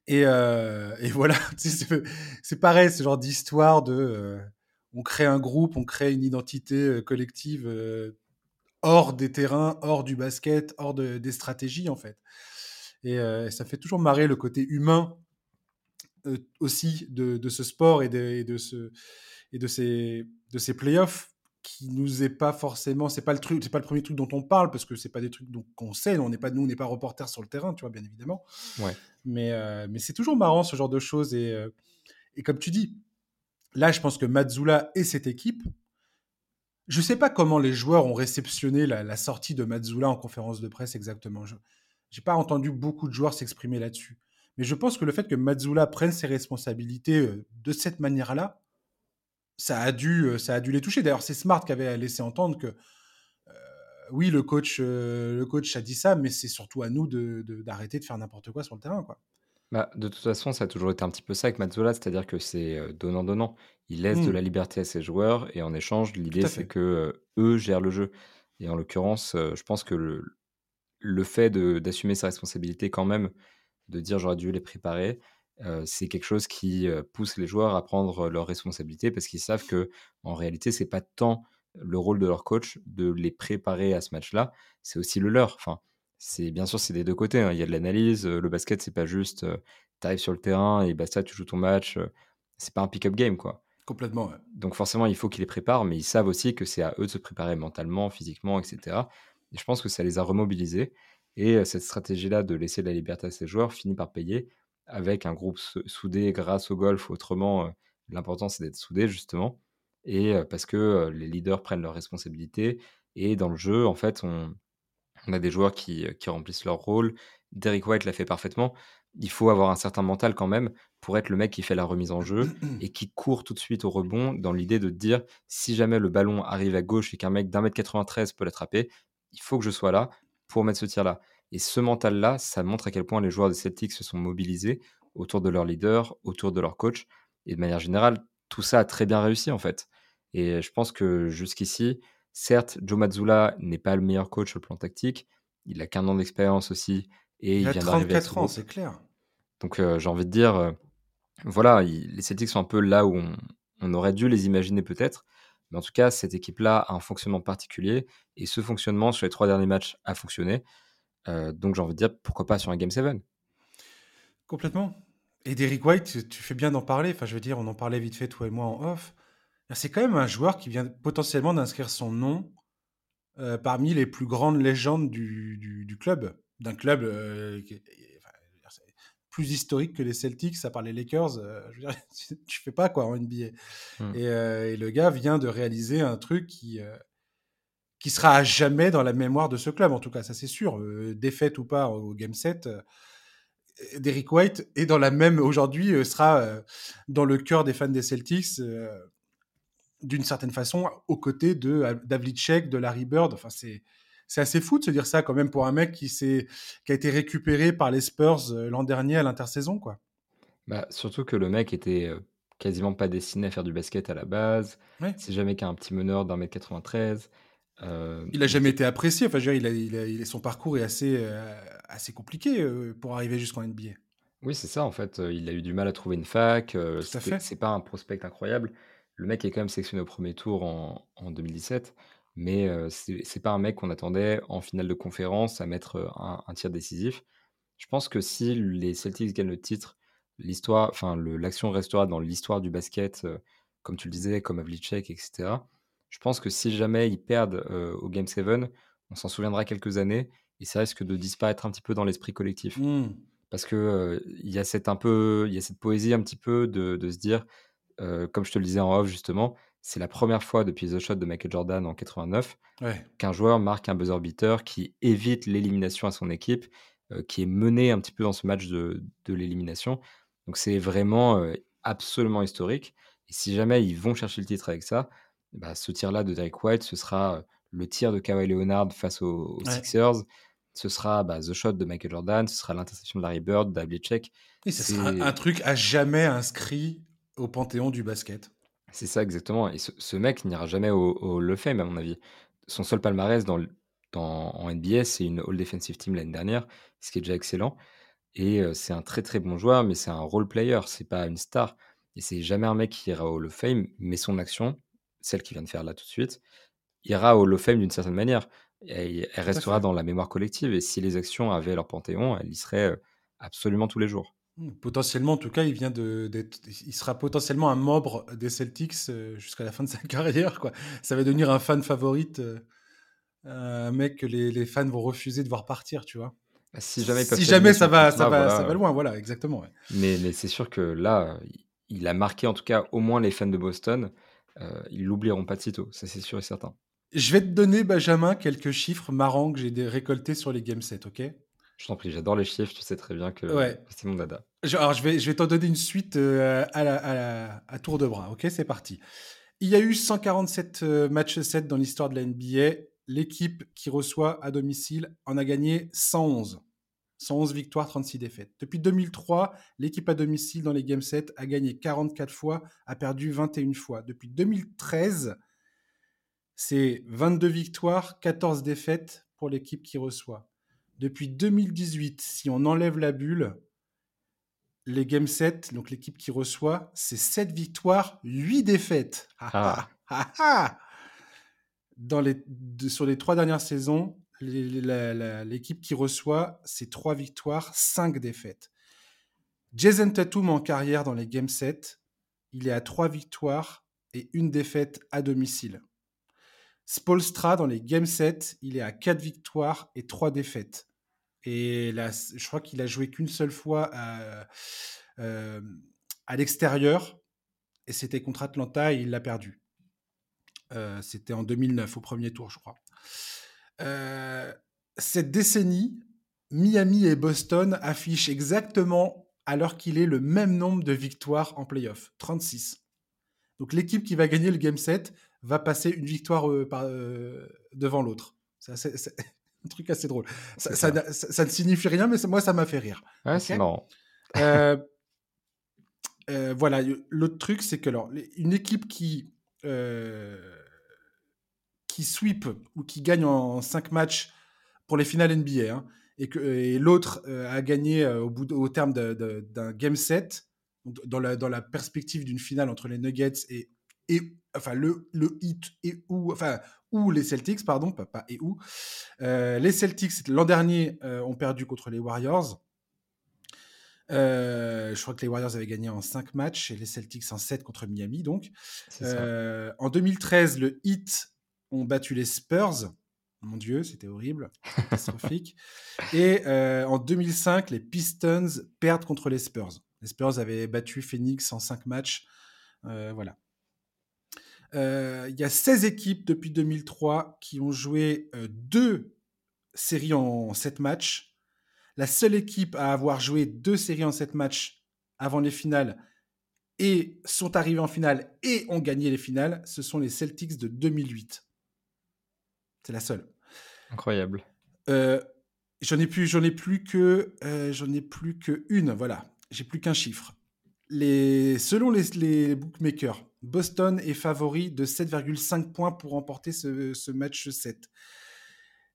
Et, et voilà, c'est pareil, ce genre d'histoire de on crée un groupe, on crée une identité collective hors des terrains, hors du basket, hors des stratégies en fait. Et ça fait toujours marrer le côté humain aussi de, ce sport et de, de, ce, et de ces, de ces playoffs qui nous est pas forcément c'est pas le truc c'est pas le premier truc dont on parle parce que c'est pas des trucs qu'on sait on n'est pas nous on n'est pas reporter sur le terrain tu vois bien évidemment ouais. mais mais c'est toujours marrant ce genre de choses et et comme tu dis là je pense que Mazzula et cette équipe je sais pas comment les joueurs ont réceptionné la, sortie de Mazzula en conférence de presse exactement. Je n'ai pas entendu beaucoup de joueurs s'exprimer là-dessus. Mais je pense que le fait que Mazzula prenne ses responsabilités euh, de cette manière-là, ça a dû, euh, ça a dû les toucher. D'ailleurs, c'est Smart qui avait laissé entendre que euh, oui, le coach, le coach a dit ça, mais c'est surtout à nous d'arrêter de, de, faire n'importe quoi sur le terrain, quoi. Bah, de toute façon, ça a toujours été un petit peu ça avec Mazzola, c'est-à-dire que c'est donnant-donnant. Il laisse de mmh. la liberté à ses joueurs et en échange, l'idée c'est que eux gèrent le jeu. Et en l'occurrence, je pense que le, le fait d'assumer sa responsabilité quand même, de dire j'aurais dû les préparer, c'est quelque chose qui pousse les joueurs à prendre leurs responsabilités parce qu'ils savent que en réalité, c'est pas tant le rôle de leur coach de les préparer à ce match-là, c'est aussi le leur. Enfin, c'est bien sûr, c'est des deux côtés. Hein. Il y a de l'analyse. Le basket, c'est pas juste tu arrives sur le terrain et basta, tu joues ton match. c'est pas un pick-up game, quoi. Complètement. Donc forcément, il faut qu'ils les préparent, mais ils savent aussi que c'est à eux de se préparer mentalement, physiquement, etc. Et je pense que ça les a remobilisés. Et cette stratégie-là de laisser de la liberté à ses joueurs finit par payer avec un groupe soudé grâce au golf. Autrement, l'important, c'est d'être soudé, justement. Et parce que les leaders prennent leurs responsabilités. Et dans le jeu, en fait, on, on a des joueurs qui, qui remplissent leur rôle. Derek White l'a fait parfaitement. Il faut avoir un certain mental quand même pour être le mec qui fait la remise en jeu et qui court tout de suite au rebond dans l'idée de dire si jamais le ballon arrive à gauche et qu'un mec d'un mètre 93 peut l'attraper, il faut que je sois là pour mettre ce tir-là. Et ce mental-là, ça montre à quel point les joueurs des Celtics se sont mobilisés autour de leur leader, autour de leur coach. Et de manière générale, tout ça a très bien réussi en fait. Et je pense que jusqu'ici, Certes, Joe Mazzulla n'est pas le meilleur coach sur le plan tactique. Il a qu'un an d'expérience aussi. Et il, a 34 ans, c'est clair. Donc euh, j'ai envie de dire, euh, voilà, les Celtics sont un peu là où on, aurait dû les imaginer peut-être. Mais en tout cas, cette équipe-là a un fonctionnement particulier. Et ce fonctionnement sur les trois derniers matchs a fonctionné. Euh, donc j'ai envie de dire, pourquoi pas sur un Game 7 Complètement. Et Derrick White, tu fais bien d'en parler. Enfin, je veux dire, on en parlait vite fait, toi et moi, en off. C'est quand même un joueur qui vient potentiellement d'inscrire son nom euh, parmi les plus grandes légendes du, du, club, d'un club euh, plus historique que les Celtics, à part les Lakers. Euh, je veux dire, tu fais pas quoi en NBA. Et, et, le gars vient de réaliser un truc qui qui sera à jamais dans la mémoire de ce club, en tout cas, ça c'est sûr. défaite ou pas au Game 7, Derrick White est dans la même aujourd'hui, sera dans le cœur des fans des Celtics d'une certaine façon aux côtés de euh, Davlicek, de Larry Bird. Enfin, c'est c'est assez fou de se dire ça quand même pour un mec qui, qui a été récupéré par les Spurs euh, l'an dernier à l'intersaison. quoi. Bah, surtout que le mec était euh, quasiment pas destiné à faire du basket à la base. C'est jamais qu'un petit meneur d'un mètre 93. Il a jamais été apprécié. Enfin, je veux dire, il a, il a, son parcours est assez, assez compliqué pour arriver jusqu'en NBA. Oui, c'est ça en fait. Il a eu du mal à trouver une fac. c'est pas un prospect incroyable. Le mec est quand même sélectionné au premier tour en, en 2017, mais c'est pas un mec qu'on attendait en finale de conférence à mettre un, tir décisif. Je pense que si les Celtics gagnent le titre, l'histoire, enfin l'action restera dans l'histoire du basket, comme tu le disais, comme Havlicek, etc. Je pense que si jamais ils perdent au Game 7, on s'en souviendra quelques années et ça risque de disparaître un petit peu dans l'esprit collectif. Mmh. Parce que il y a cette un peu, il y a cette poésie un petit peu de, de se dire euh, comme je te le disais en off justement, c'est la première fois depuis The Shot de Michael Jordan en 89 qu'un joueur marque un buzzer beater qui évite l'élimination à son équipe, qui est mené un petit peu dans ce match de, l'élimination. Donc c'est vraiment absolument historique. Et si jamais ils vont chercher le titre avec ça, bah, ce tir-là de Derek White, ce sera le tir de Kawhi Leonard face aux, Sixers. Ce sera bah, The Shot de Michael Jordan, ce sera l'interception de Larry Bird, d'Havlicek. Et ce sera un truc à jamais inscrit au panthéon du basket. C'est ça exactement. Et ce, mec n'ira jamais au, au Le Fame, à mon avis. Son seul palmarès dans en NBA. C'est une All Defensive Team l'année dernière, ce qui est déjà excellent. Et c'est un très très bon joueur, mais c'est un role player, c'est pas une star. Et c'est jamais un mec qui ira au Hall of Fame, mais son action, celle qu'il vient de faire là tout de suite, ira au Hall of Fame d'une certaine manière. elle restera dans la mémoire collective. Et si les actions avaient leur panthéon, elle y serait absolument tous les jours. Mmh, potentiellement, en tout cas, il vient de, il sera potentiellement un membre des Celtics jusqu'à la fin de sa carrière. Quoi. Ça va devenir un fan favorite, un mec que les, les, fans vont refuser de voir partir, tu vois. Bah, si jamais, si jamais ça va, ça, va, ça va loin, voilà, exactement. Mais, mais c'est sûr que là, il a marqué en tout cas au moins les fans de Boston. Euh, ils l'oublieront pas de sitôt, ça c'est sûr et certain. Je vais te donner, Benjamin, quelques chiffres marrants que j'ai récoltés sur les game sets, ok? Je t'en prie, j'adore les chiffres, tu sais très bien que c'est mon dada. alors je vais, je vais t'en donner une suite euh, à, la, à, tour de bras, ok? C'est parti. Il y a eu 147 euh, matchs 7 dans l'histoire de la NBA. L'équipe qui reçoit à domicile en a gagné 111. 111 victoires, 36 défaites. Depuis 2003, l'équipe à domicile dans les Game 7 a gagné 44 fois, a perdu 21 fois. Depuis 2013, c'est 22 victoires, 14 défaites pour l'équipe qui reçoit. Depuis 2018, si on enlève la bulle, les Game 7, donc l'équipe qui reçoit, c'est 7 victoires, 8 défaites. Ah. Dans les, sur les trois dernières saisons, l'équipe qui reçoit, c'est 3 victoires, 5 défaites. Jason Tatum en carrière dans les Game 7, il est à 3 victoires et une défaite à domicile. Spolstra dans les Game 7, il est à 4 victoires et 3 défaites. Et je crois qu'il a joué qu'une seule fois à, euh, à l'extérieur, et c'était contre Atlanta et il l'a perdu. Euh, c'était en 2009, au premier tour, je crois. Euh, cette décennie, Miami et Boston affichent exactement, alors qu'il est, le même nombre de victoires en playoff, 36. Donc l'équipe qui va gagner le Game 7 va passer une victoire euh, par, euh, devant l'autre. C'est un truc assez drôle. Ça, ne signifie rien, mais moi, ça m'a fait rire. c'est marrant. voilà, l'autre truc, c'est que alors, une équipe qui qui sweep ou qui gagne en 5 matchs pour les finales NBA, hein, et, que, et l'autre euh, a gagné euh, au, bout au terme d'un game set, dans la, dans la perspective d'une finale entre les Nuggets et, et enfin le, le Heat et ou enfin ou les Celtics pardon pas, pas et où euh, les Celtics l'an dernier ont perdu contre les Warriors. Je crois que les Warriors avaient gagné en 5 matchs et les Celtics en 7 contre Miami donc. En 2013 le Heat ont battu les Spurs. Mon Dieu, c'était horrible, catastrophique. Et euh, en 2005, les Pistons perdent contre les Spurs. Les Spurs avaient battu Phoenix en 5 matchs. Euh, voilà. Euh, il y a 16 équipes depuis 2003 qui ont joué deux séries en 7 matchs. La seule équipe à avoir joué deux séries en 7 matchs avant les finales et sont arrivés en finale et ont gagné les finales, ce sont les Celtics de 2008. C'est la seule. Incroyable. Euh, j'en ai plus, j'en ai plus que, euh, j'en ai plus que une. Voilà, j'ai plus qu'un chiffre. Les, selon les, bookmakers, Boston est favori de 7,5 points pour remporter ce, match 7.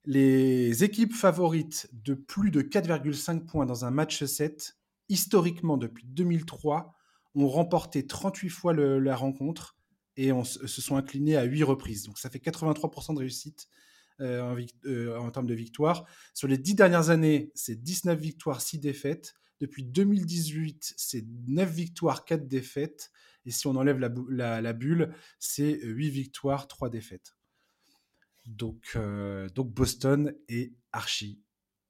Les équipes favorites de plus de 4,5 points dans un match 7, historiquement depuis 2003, ont remporté 38 fois la rencontre et on, se sont inclinés à 8 reprises. Donc ça fait 83% de réussite euh, en, euh, en, termes de victoires. Sur les 10 dernières années, c'est 19 victoires, 6 défaites. Depuis 2018, c'est 9 victoires, 4 défaites. Et si on enlève la, bulle, c'est 8 victoires, 3 défaites. Donc, euh, donc Boston est archi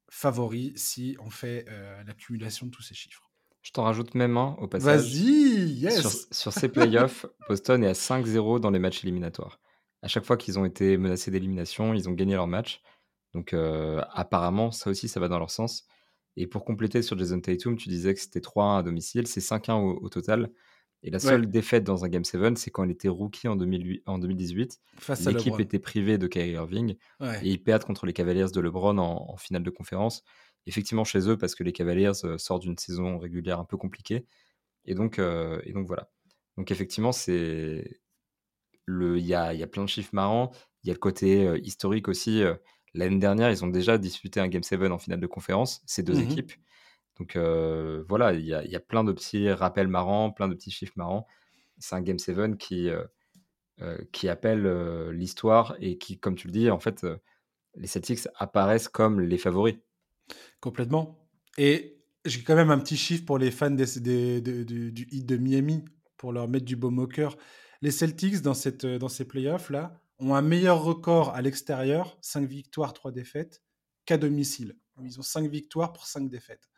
favori si on fait l'accumulation de tous ces chiffres. Je t'en rajoute même un au passage. Vas-y, yes Sur, ces playoffs, Boston est à 5-0 dans les matchs éliminatoires. À chaque fois qu'ils ont été menacés d'élimination, ils ont gagné leur match. Donc euh, apparemment, ça aussi, ça va dans leur sens. Et pour compléter sur Jason Tatum, tu disais que c'était 3-1 à domicile, c'est 5-1 au, total. Et la seule défaite dans un Game 7, c'est quand il était rookie en, 2018. L'équipe était privée de Kyrie Irving. Et ils perdent contre les Cavaliers de LeBron en finale de conférence effectivement chez eux parce que les Cavaliers euh, sortent d'une saison régulière un peu compliquée. Et donc, euh, et donc voilà. Donc effectivement, c'est le, il y a, y a, plein de chiffres marrants. Il y a le côté euh, historique aussi. L'année dernière, ils ont déjà disputé un Game 7 en finale de conférence, ces deux mmh équipes. Donc voilà, il y, y, a plein de petits rappels marrants, plein de petits chiffres marrants. C'est un Game 7 qui, qui appelle l'histoire et qui, comme tu le dis, en fait, les Celtics apparaissent comme les favoris. Complètement. Et j'ai quand même un petit chiffre pour les fans des, du hit de Miami, pour leur mettre du baume au cœur. Les Celtics, dans, cette, dans ces playoffs-là, ont un meilleur record à l'extérieur, 5 victoires, 3 défaites, qu'à domicile. Ils ont 5 victoires pour 5 défaites.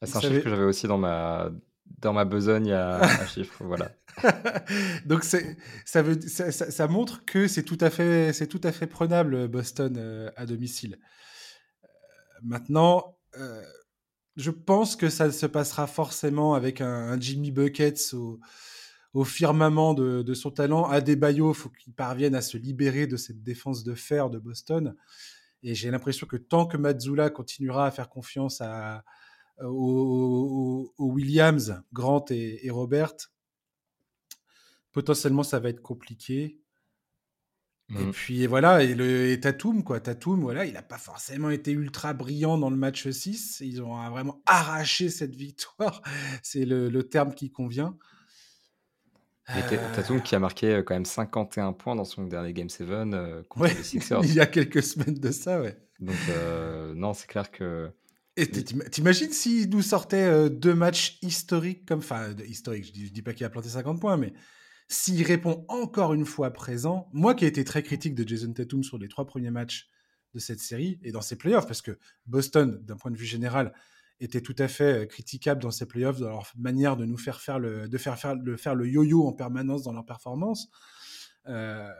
Ah, c'est un chiffre que j'avais aussi dans ma, dans ma besogne à, un chiffre, voilà. Donc ça, veut, ça, ça, montre que c'est tout à fait, tout à fait prenable Boston euh, à domicile. Maintenant, euh, je pense que ça se passera forcément avec un, Jimmy Buckets au, firmament de, son talent. Adebayo, il faut qu'il parvienne à se libérer de cette défense de fer de Boston. Et j'ai l'impression que tant que Mazzula continuera à faire confiance à, aux, Williams, Grant et, Robert, potentiellement ça va être compliqué. Et mmh. puis voilà, et, le, et Tatum, quoi. Tatum, voilà, il n'a pas forcément été ultra brillant dans le match 6. Ils ont vraiment arraché cette victoire. C'est le, terme qui convient. Euh. Tatum qui a marqué euh, quand même 51 points dans son dernier Game 7 euh, contre les Sixers. il y a quelques semaines de ça, ouais. Donc, non, c'est clair que et t'imagines s'il nous sortait euh, deux matchs historiques comme. Enfin, historiques, je dis, dis pas qu'il a planté 50 points, mais s'il répond encore une fois présent, moi qui ai été très critique de Jason Tatum sur les trois premiers matchs de cette série et dans ses playoffs, parce que Boston, d'un point de vue général, était tout à fait euh, critiquable dans ses playoffs, dans leur manière de nous faire faire le, de faire, faire, faire le yo-yo en permanence dans leur performance. Euh,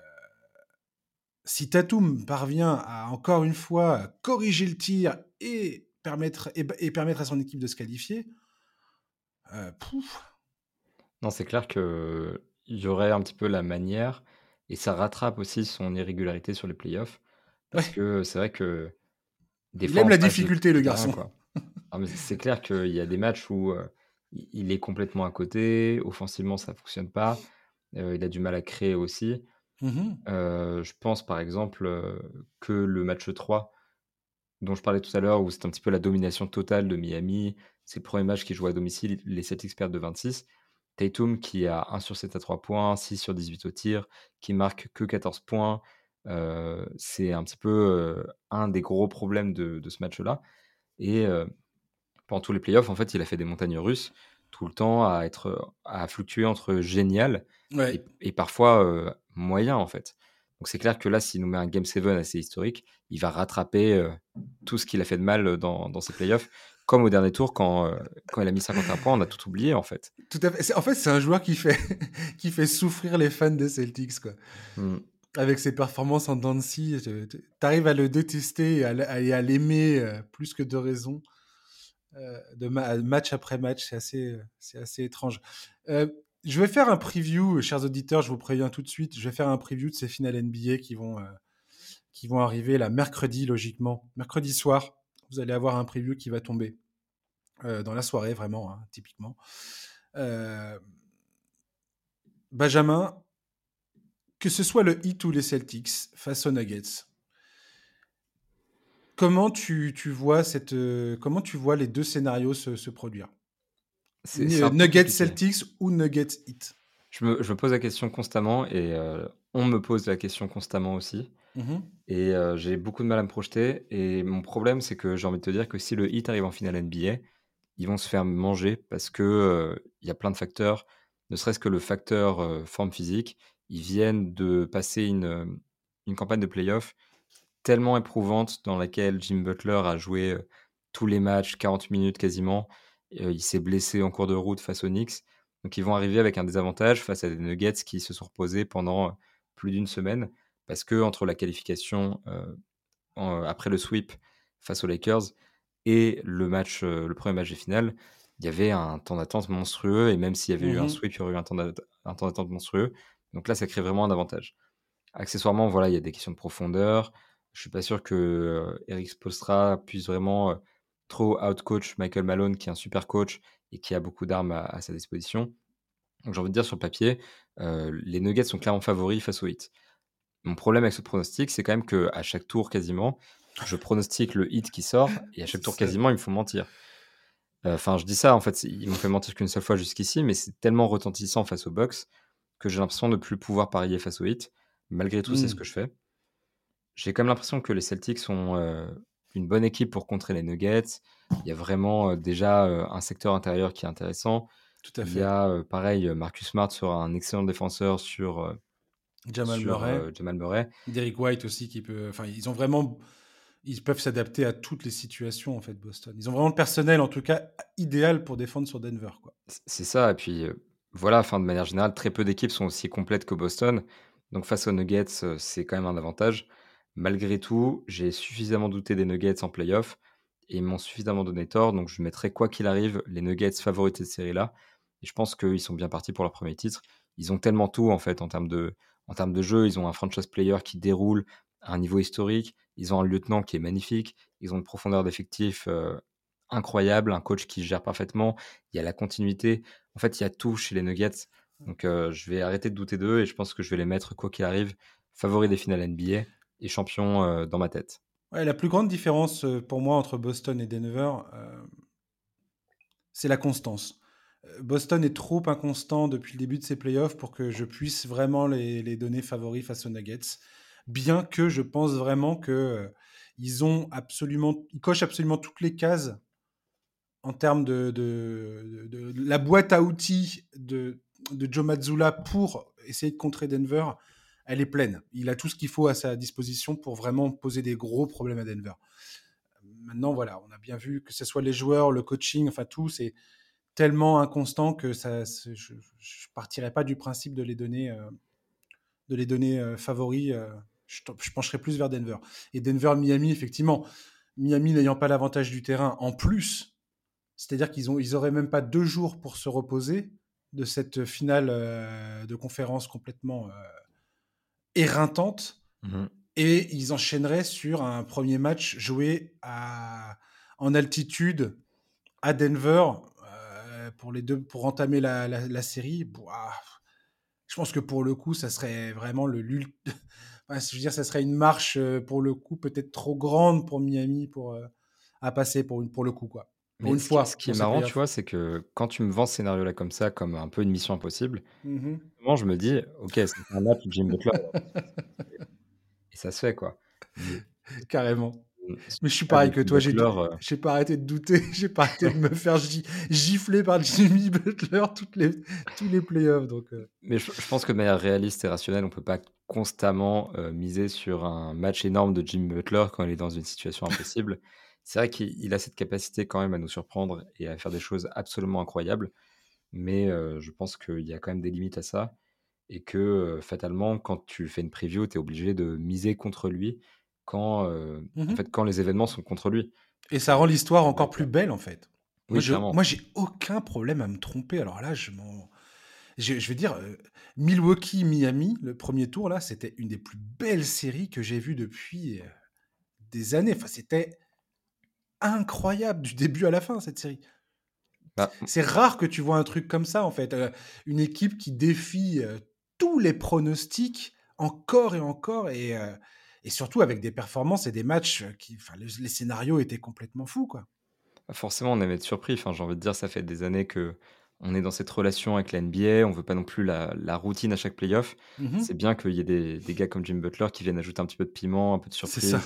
si Tatum parvient à encore une fois corriger le tir et permettre, et, permettre à son équipe de se qualifier, euh, Non, c'est clair qu'il y aurait un petit peu la manière, et ça rattrape aussi son irrégularité sur les playoffs, parce que c'est vrai que des il aime la difficulté, le garçon. Ah, c'est clair qu'il y a des matchs où euh, il est complètement à côté, offensivement ça fonctionne pas, euh, il a du mal à créer aussi. Mmh je pense par exemple que le match 3 dont je parlais tout à l'heure, où c'est un petit peu la domination totale de Miami. C'est le premier match qui joue à domicile, les Celtics perdent de 26. Tatum qui a 1 sur 7 à 3 points, 6 sur 18 au tir, qui marque que 14 points. Euh, c'est un petit peu euh, un des gros problèmes de, ce match-là. Et euh, pendant tous les playoffs, en fait, il a fait des montagnes russes tout le temps à être à fluctuer entre génial et, parfois moyen en fait. Donc c'est clair que là, s'il nous met un Game 7 assez historique, il va rattraper tout ce qu'il a fait de mal dans, dans ses playoffs. Comme au dernier tour, quand, euh, quand il a mis 51 points, on a tout oublié en fait. Tout à fait. En fait, c'est un joueur qui fait, qui fait souffrir les fans des Celtics. Quoi. Hmm. Avec ses performances en Dancy, tu arrives à le détester et à, l'aimer euh, plus que de raison. de match après match, c'est assez, c'est assez étrange. Je vais faire un preview, chers auditeurs, je vous préviens tout de suite. Je vais faire un preview de ces finales NBA qui vont, euh, qui vont arriver là mercredi, logiquement. Mercredi soir, vous allez avoir un preview qui va tomber dans la soirée, vraiment, hein, typiquement. Benjamin, que ce soit le Heat ou les Celtics face aux Nuggets, comment tu, tu vois, cette, comment tu vois les deux scénarios se, se produire? Nuggets Celtics ou Nuggets Heat? Je me, je me, pose la question constamment et euh, on me pose la question constamment aussi. Mmh et euh, j'ai beaucoup de mal à me projeter. Et mon problème, c'est que j'ai envie de te dire que si le Heat arrive en finale NBA, ils vont se faire manger parce que euh, il y a plein de facteurs, ne serait-ce que le facteur forme physique. Ils viennent de passer une, une campagne de playoff tellement éprouvante dans laquelle Jim Butler a joué tous les matchs, 40 minutes quasiment il s'est blessé en cours de route face aux Knicks. Donc ils vont arriver avec un désavantage face à des Nuggets qui se sont reposés pendant plus d'une semaine parce que entre la qualification après le sweep face aux Lakers et le match, le premier match de finale, il y avait un temps d'attente monstrueux et même s'il y avait eu un mmh sweep, il y aurait eu un temps d'attente monstrueux. Donc là, ça crée vraiment un avantage. Accessoirement, voilà, il y a des questions de profondeur. Je suis pas sûr que Eric Spolstra puisse vraiment trop out-coach Michael Malone, qui est un super coach et qui a beaucoup d'armes à, sa disposition. Donc j'ai envie de dire sur le papier, euh, les Nuggets sont clairement favoris face aux Heat. Mon problème avec ce pronostic, c'est quand même que à chaque tour quasiment, je pronostique le hit qui sort et à chaque tour quasiment, ils me font mentir. Enfin, je dis ça, en fait, ils m'ont fait mentir qu'une seule fois jusqu'ici, mais c'est tellement retentissant face au box que j'ai l'impression de ne plus pouvoir parier face au hit. Malgré tout, c'est ce mmh. que je fais. J'ai quand même l'impression que les Celtics sont une bonne équipe pour contrer les Nuggets. Il y a vraiment déjà un secteur intérieur qui est intéressant. Tout à fait. Il y a, pareil, Marcus Smart sera un excellent défenseur sur, Jamal, Murray. Jamal Murray. Derek White aussi qui peut. Enfin, ils ont vraiment. Ils peuvent s'adapter à toutes les situations en fait, Boston. Ils ont vraiment le personnel, en tout cas, idéal pour défendre sur Denver. C'est ça. Et puis voilà, enfin, de manière générale, très peu d'équipes sont aussi complètes que Boston. Donc face aux Nuggets, c'est quand même un avantage. Malgré tout, j'ai suffisamment douté des Nuggets en playoff et ils m'ont suffisamment donné tort. Donc je mettrai quoi qu'il arrive les Nuggets favoris de cette série-là. Et je pense qu'ils sont bien partis pour leur premier titre. Ils ont tellement tout en fait en termes de, en termes de jeu. Ils ont un franchise player qui déroule à un niveau historique. Ils ont un lieutenant qui est magnifique. Ils ont une profondeur d'effectif incroyable, un coach qui gère parfaitement. Il y a la continuité. En fait, il y a tout chez les Nuggets. Donc, je vais arrêter de douter d'eux et je pense que je vais les mettre, quoi qu'il arrive, favoris des finales NBA et champion dans ma tête. La plus grande différence pour moi entre Boston et Denver, c'est la constance. Boston est trop inconstant depuis le début de ses playoffs pour que je puisse vraiment les, donner favoris face aux Nuggets. Bien que je pense vraiment que ils ont absolument, ils cochent absolument toutes les cases en termes de, de, la boîte à outils de, de Joe Mazzulla pour essayer de contrer Denver elle est pleine. Il a tout ce qu'il faut à sa disposition pour vraiment poser des gros problèmes à Denver. Maintenant, voilà, on a bien vu que ce soit les joueurs, le coaching, enfin tout, c'est tellement inconstant que ça, je ne partirais pas du principe de les donner, euh, de les donner euh, favoris. Euh, je, je, pencherais plus vers Denver. Et Denver-Miami, effectivement, Miami n'ayant pas l'avantage du terrain en plus, c'est-à-dire qu'ils n'auraient ils même pas deux jours pour se reposer de cette finale de conférence complètement éreintante. Mmh et ils enchaîneraient sur un premier match joué à, en altitude à Denver pour les deux pour entamer la, la, série. je pense que pour le coup, ça serait vraiment le enfin, je veux dire, ça serait une marche euh, pour le coup peut-être trop grande pour Miami pour euh, à passer pour une pour le coup quoi. Pour une fois. Ce qui est marrant, tu vois, c'est que quand tu me vends ce scénario-là comme ça, comme un peu une mission impossible, moi je me dis, ok, c'est un match Jim Butler. et ça se fait, quoi. Carrément. Mmh, mais je suis pareil que toi, j'ai euh pas arrêté de douter, j'ai pas arrêté de me faire gifler par Jimmy Butler toutes les, tous les playoffs. Donc, euh. Mais je, pense que de manière réaliste et rationnelle, on peut pas constamment euh, miser sur un match énorme de Jimmy Butler quand il est dans une situation impossible c'est vrai qu'il a cette capacité quand même à nous surprendre et à faire des choses absolument incroyables. Mais je pense qu'il y a quand même des limites à ça. Et que fatalement, quand tu fais une preview, tu es obligé de miser contre lui quand, en mmh fait, quand les événements sont contre lui. Et ça rend l'histoire encore plus belle, en fait. moi, j'ai aucun problème à me tromper. Alors là, je m'en. Je, je, vais dire, Milwaukee-Miami, le premier tour, là, c'était une des plus belles séries que j'ai vues depuis des années. Enfin, c'était incroyable du début à la fin, cette série. Bah, c'est rare que tu vois un truc comme ça, en fait. Euh, une équipe qui défie euh, tous les pronostics encore et encore, et, euh, et, surtout avec des performances et des matchs qui. Enfin, les, scénarios étaient complètement fous, quoi. Bah, forcément, on aimait être surpris. Enfin, j'ai envie de dire, ça fait des années que on est dans cette relation avec la NBA. On veut pas non plus la, routine à chaque playoff. Mmh c'est bien qu'il y ait des, des, gars comme Jim Butler qui viennent ajouter un petit peu de piment, un peu de surprise. Ça.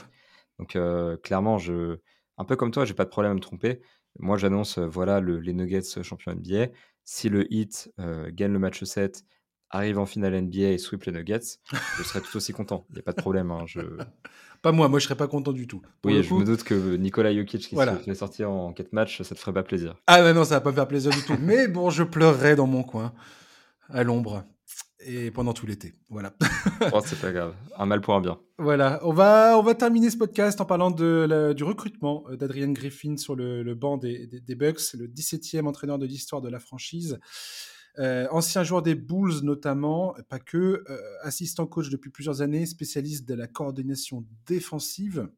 Donc, clairement, je un peu comme toi, j'ai pas de problème à me tromper. Moi, j'annonce, voilà, les Nuggets champions NBA. Si le Heat euh, gagne le match 7, arrive en finale NBA et sweep les Nuggets, je serais tout aussi content. Il n'y a pas de problème. Hein, je... Pas moi, moi je serais pas content du tout. oui, je me doute que Nicolas Jokic qui se fait sortir en 4 matchs, ça te ferait pas plaisir. Ah mais non, ça va pas me faire plaisir du tout. Mais bon, je pleurerais dans mon coin, à l'ombre et pendant tout l'été. Voilà. oh, c'est pas grave. Un mal pour un bien. Voilà. On va, on va terminer ce podcast en parlant de du recrutement euh, d'Adrian Griffin sur le, banc des, des, Bucks, le 17e entraîneur de l'histoire de la franchise. Euh, ancien joueur des Bulls notamment, pas que, euh, assistant coach depuis plusieurs années, spécialiste de la coordination défensive,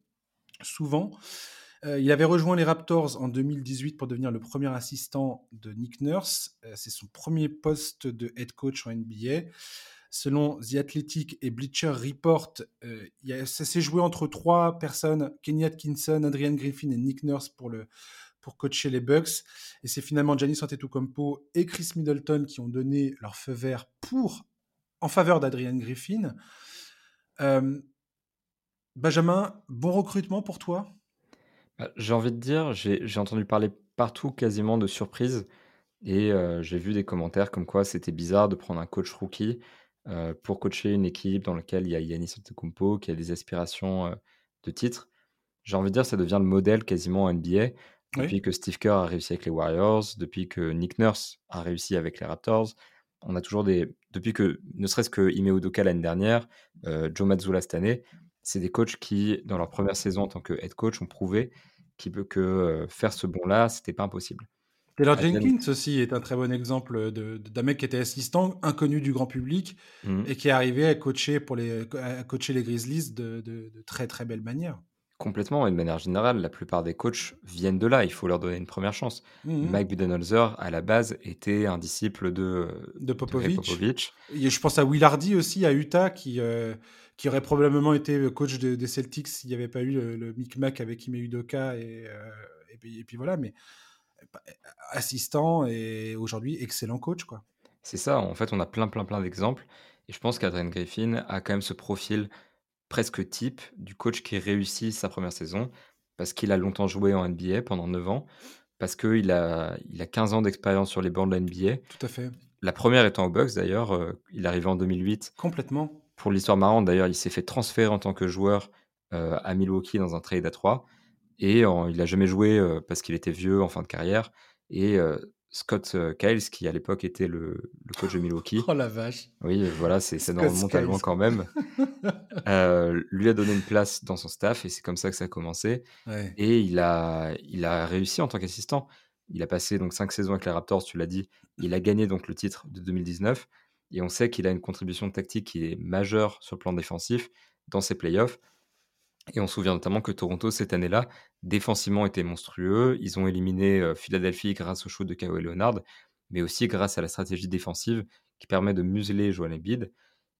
souvent. Euh, il avait rejoint les Raptors en 2018 pour devenir le premier assistant de Nick Nurse. C'est son premier poste de head coach en NBA. Selon The Athletic et Bleacher Report, ça s'est joué entre trois personnes, Kenny Atkinson, Adrian Griffin et Nick Nurse pour, le, pour coacher les Bucks. Et c'est finalement Giannis Antetokounmpo et Chris Middleton qui ont donné leur feu vert pour, en faveur d'Adrian Griffin. Benjamin, bon recrutement pour toi? Bah, J'ai envie de dire, j'ai entendu parler partout quasiment de surprise. Et j'ai vu des commentaires comme quoi c'était bizarre de prendre un coach rookie pour coacher une équipe dans laquelle il y a Yanis Antetokounmpo qui a des aspirations de titre. J'ai envie de dire, ça devient le modèle quasiment en NBA. Depuis que Steve Kerr a réussi avec les Warriors, depuis que Nick Nurse a réussi avec les Raptors, on a toujours des. Depuis que, ne serait-ce que Ime Udoka l'année dernière, Joe Mazzulla cette année, c'est des coachs qui, dans leur première saison en tant que head coach, ont prouvé peut que faire ce bond-là, c'était pas impossible. Taylor Jenkins aussi est un très bon exemple d'un mec qui était assistant, inconnu du grand public, mmh. et qui est arrivé à coacher, pour les, à coacher les Grizzlies de, de, très très belle manière. Complètement, et de manière générale, la plupart des coachs viennent de là, il faut leur donner une première chance. Mmh Mike Budenholzer, à la base, était un disciple de, de Popovich. je pense à Will Hardy aussi, à Utah, qui, qui aurait probablement été coach des Celtics s'il n'y avait pas eu le, micmac avec Ime Udoka et, euh, et, puis, et, puis, voilà, mais bah, assistant et aujourd'hui excellent coach quoi. C'est ça, en fait on a plein plein plein d'exemples et je pense qu'Adrian Griffin a quand même ce profil presque type du coach qui réussit sa première saison parce qu'il a longtemps joué en NBA pendant 9 ans, parce qu'il a, il a 15 ans d'expérience sur les bancs de la NBA. Tout à fait. La première étant au Bucks d'ailleurs, euh, il est arrivé en 2008. Complètement. Pour l'histoire marrante, d'ailleurs, il s'est fait transférer en tant que joueur euh, à Milwaukee dans un trade à 3. Et il n'a jamais joué euh, parce qu'il était vieux en fin de carrière. Et Scott Kyles, qui à l'époque était le, coach de Milwaukee. oh la vache. Oui, voilà, c'est ça nous remonte à loin quand même. lui a donné une place dans son staff et c'est comme ça que ça a commencé. Et il a, il a réussi en tant qu'assistant. Il a passé donc cinq saisons avec les Raptors, tu l'as dit. Il a gagné donc le titre de 2019. Et on sait qu'il a une contribution tactique qui est majeure sur le plan défensif dans ses playoffs. Et on se souvient notamment que Toronto, cette année-là, défensivement était monstrueux. Ils ont éliminé euh, Philadelphie grâce au show de Kawhi Leonard, mais aussi grâce à la stratégie défensive qui permet de museler Joel Embiid.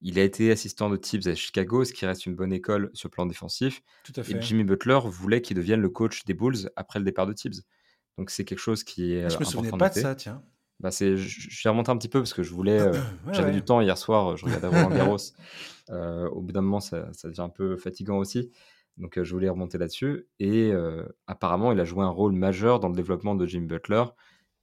Il a été assistant de Tibbs à Chicago, ce qui reste une bonne école sur le plan défensif. Tout à fait. Et Jimmy Butler voulait qu'il devienne le coach des Bulls après le départ de Tibbs. Donc c'est quelque chose qui est. Je me souvenais pas de ça, tiens. Bah c'est, j'ai remonté un petit peu parce que je voulais, euh, j'avais du temps hier soir, je regardais Roland Garros. Euh, au bout d'un moment, ça, ça, devient un peu fatigant aussi. Donc, euh, je voulais remonter là-dessus. Et apparemment, il a joué un rôle majeur dans le développement de Jim Butler.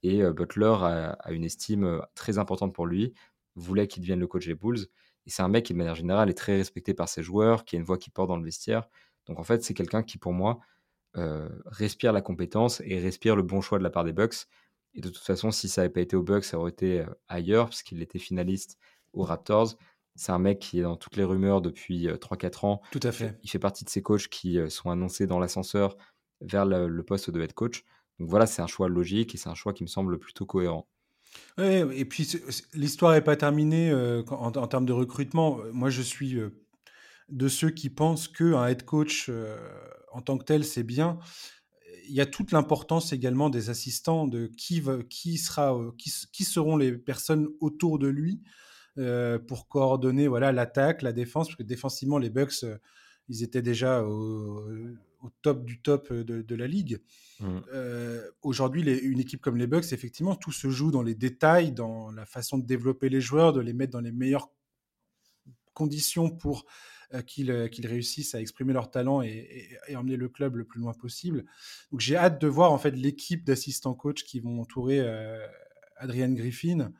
Et Butler a, une estime très importante pour lui, voulait qu'il devienne le coach des Bulls. Et c'est un mec qui, de manière générale, est très respecté par ses joueurs, qui a une voix qui porte dans le vestiaire. Donc, en fait, c'est quelqu'un qui, pour moi, respire la compétence et respire le bon choix de la part des Bucks. Et de toute façon, si ça n'avait pas été aux Bucks, ça aurait été ailleurs, puisqu'il était finaliste aux Raptors. C'est un mec qui est dans toutes les rumeurs depuis 3-4 ans. Tout à fait. Il fait partie de ces coachs qui sont annoncés dans l'ascenseur vers le, poste de head coach. Donc voilà, c'est un choix logique et c'est un choix qui me semble plutôt cohérent. Ouais, et puis l'histoire n'est pas terminée en, termes de recrutement. Moi, je suis de ceux qui pensent qu'un head coach en tant que tel, c'est bien il y a toute l'importance également des assistants, de qui, qui, sera, euh, qui, seront les personnes autour de lui euh, pour coordonner voilà l'attaque, la défense, parce que défensivement, les Bucks, euh, ils étaient déjà au, top du top de, la ligue. Mmh. Aujourd'hui, une équipe comme les Bucks, effectivement, tout se joue dans les détails, dans la façon de développer les joueurs, de les mettre dans les meilleures conditions pour euh, euh, qu'ils réussissent à exprimer leur talent et, emmener le club le plus loin possible. Donc j'ai hâte de voir en fait l'équipe d'assistants coach qui vont entourer euh, Adrian Griffin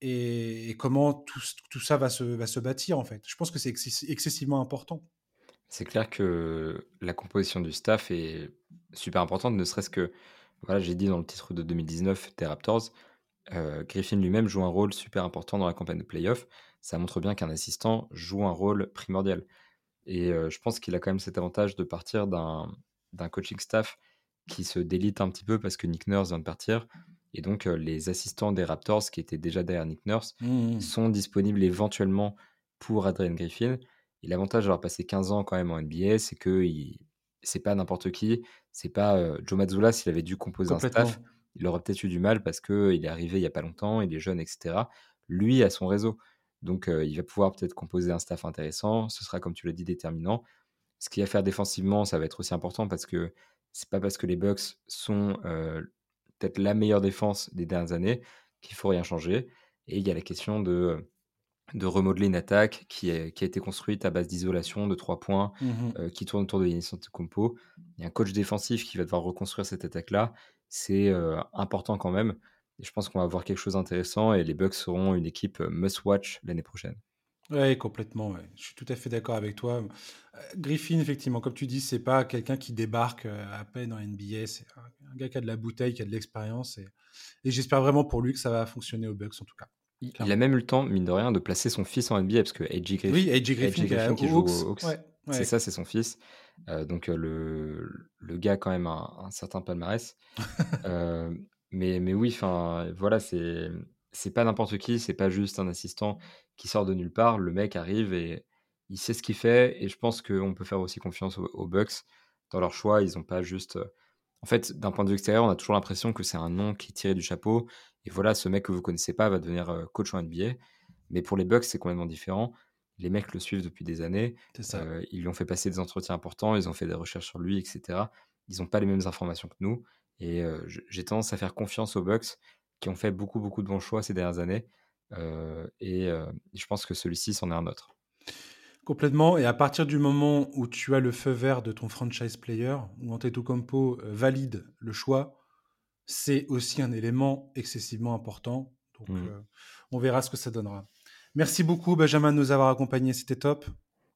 et, comment tout, ça va se, va se bâtir en fait. Je pense que c'est excessivement important. C'est clair que la composition du staff est super importante, ne serait-ce que, voilà, j'ai dit dans le titre de 2019 des Raptors, Griffin lui-même joue un rôle super important dans la campagne de playoff ça montre bien qu'un assistant joue un rôle primordial. Et je pense qu'il a quand même cet avantage de partir d'un coaching staff qui se délite un petit peu parce que Nick Nurse vient de partir. Et donc, les assistants des Raptors qui étaient déjà derrière Nick Nurse mmh, mmh. sont disponibles éventuellement pour Adrian Griffin. Et l'avantage d'avoir passé 15 ans quand même en NBA, c'est que c'est pas n'importe qui. C'est pas Joe Mazzulla, s'il avait dû composer un staff, il aurait peut-être eu du mal parce qu'il est arrivé il y a pas longtemps, il est jeune, etc. Lui a son réseau. Donc, il va pouvoir peut-être composer un staff intéressant. Ce sera, comme tu l'as dit, déterminant. Ce qu'il va faire défensivement, ça va être aussi important parce que c'est pas parce que les Bucks sont peut-être la meilleure défense des dernières années qu'il faut rien changer. Et il y a la question de, de remodeler une attaque qui, qui a été construite à base d'isolation, de trois points, mmh qui tourne autour de Yanis Antetokounmpo. Il y a un coach défensif qui va devoir reconstruire cette attaque-là. C'est important quand même. Et je pense qu'on va avoir quelque chose d'intéressant et les Bucks seront une équipe must-watch l'année prochaine. Oui, complètement. Je suis tout à fait d'accord avec toi. Griffin, effectivement, comme tu dis, c'est pas quelqu'un qui débarque à peine en NBA. C'est un gars qui a de la bouteille, qui a de l'expérience. Et, j'espère vraiment pour lui que ça va fonctionner aux Bucks, en tout cas. Il, a même eu le temps, mine de rien, de placer son fils en NBA parce que AJ Griffin, oui, AJ Griffin, qui, joue aux Hawks, c'est ça, c'est son fils. donc le, le gars a quand même un, un certain palmarès. mais, mais oui, enfin voilà, c'est c'est pas n'importe qui, c'est pas juste un assistant qui sort de nulle part. Le mec arrive et il sait ce qu'il fait. Et je pense qu'on peut faire aussi confiance aux, Bucks dans leur choix. Ils n'ont pas juste. Euh, en fait, d'un point de vue extérieur, on a toujours l'impression que c'est un nom qui est tiré du chapeau. Et voilà, ce mec que vous connaissez pas va devenir euh, coach en NBA. Mais pour les Bucks, c'est complètement différent. Les mecs le suivent depuis des années. Euh, ils lui ont fait passer des entretiens importants, ils ont fait des recherches sur lui, etc. Ils n'ont pas les mêmes informations que nous. Et j'ai tendance à faire confiance aux Bucks qui ont fait beaucoup, beaucoup de bons choix ces dernières années. Euh, et euh, je pense que celui-ci, c'en est un autre. Complètement. Et à partir du moment où tu as le feu vert de ton franchise player, où Antetokounmpo valide le choix, c'est aussi un élément excessivement important. Donc, mmh. on verra ce que ça donnera. Merci beaucoup, Benjamin, de nous avoir accompagnés. C'était top.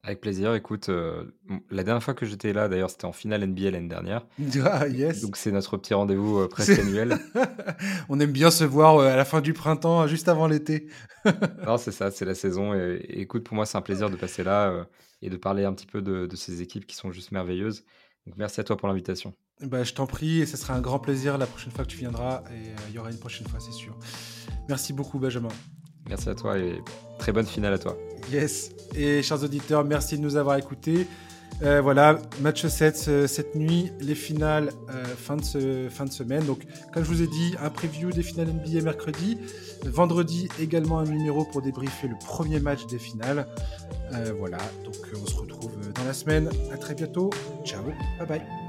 Avec plaisir. Écoute, euh, la dernière fois que j'étais là, d'ailleurs, c'était en finale NBA l'année dernière. Ah, yes. Donc, c'est notre petit rendez-vous euh, presque annuel. On aime bien se voir euh, à la fin du printemps, juste avant l'été. non, c'est ça, c'est la saison. Et, écoute, pour moi, c'est un plaisir de passer là et de parler un petit peu de, ces équipes qui sont juste merveilleuses. Donc, merci à toi pour l'invitation. Bah, je t'en prie, et ce sera un grand plaisir la prochaine fois que tu viendras. Et il y aura une prochaine fois, c'est sûr. Merci beaucoup, Benjamin. Merci à toi et très bonne finale à toi. Yes. Et chers auditeurs, merci de nous avoir écoutés. Euh, voilà, match 7 cette nuit, les finales euh, fin, de ce, fin de semaine. Donc, comme je vous ai dit, un preview des finales NBA mercredi. Vendredi, également un numéro pour débriefer le premier match des finales. Euh, voilà, donc on se retrouve dans la semaine. À très bientôt. Ciao, bye bye.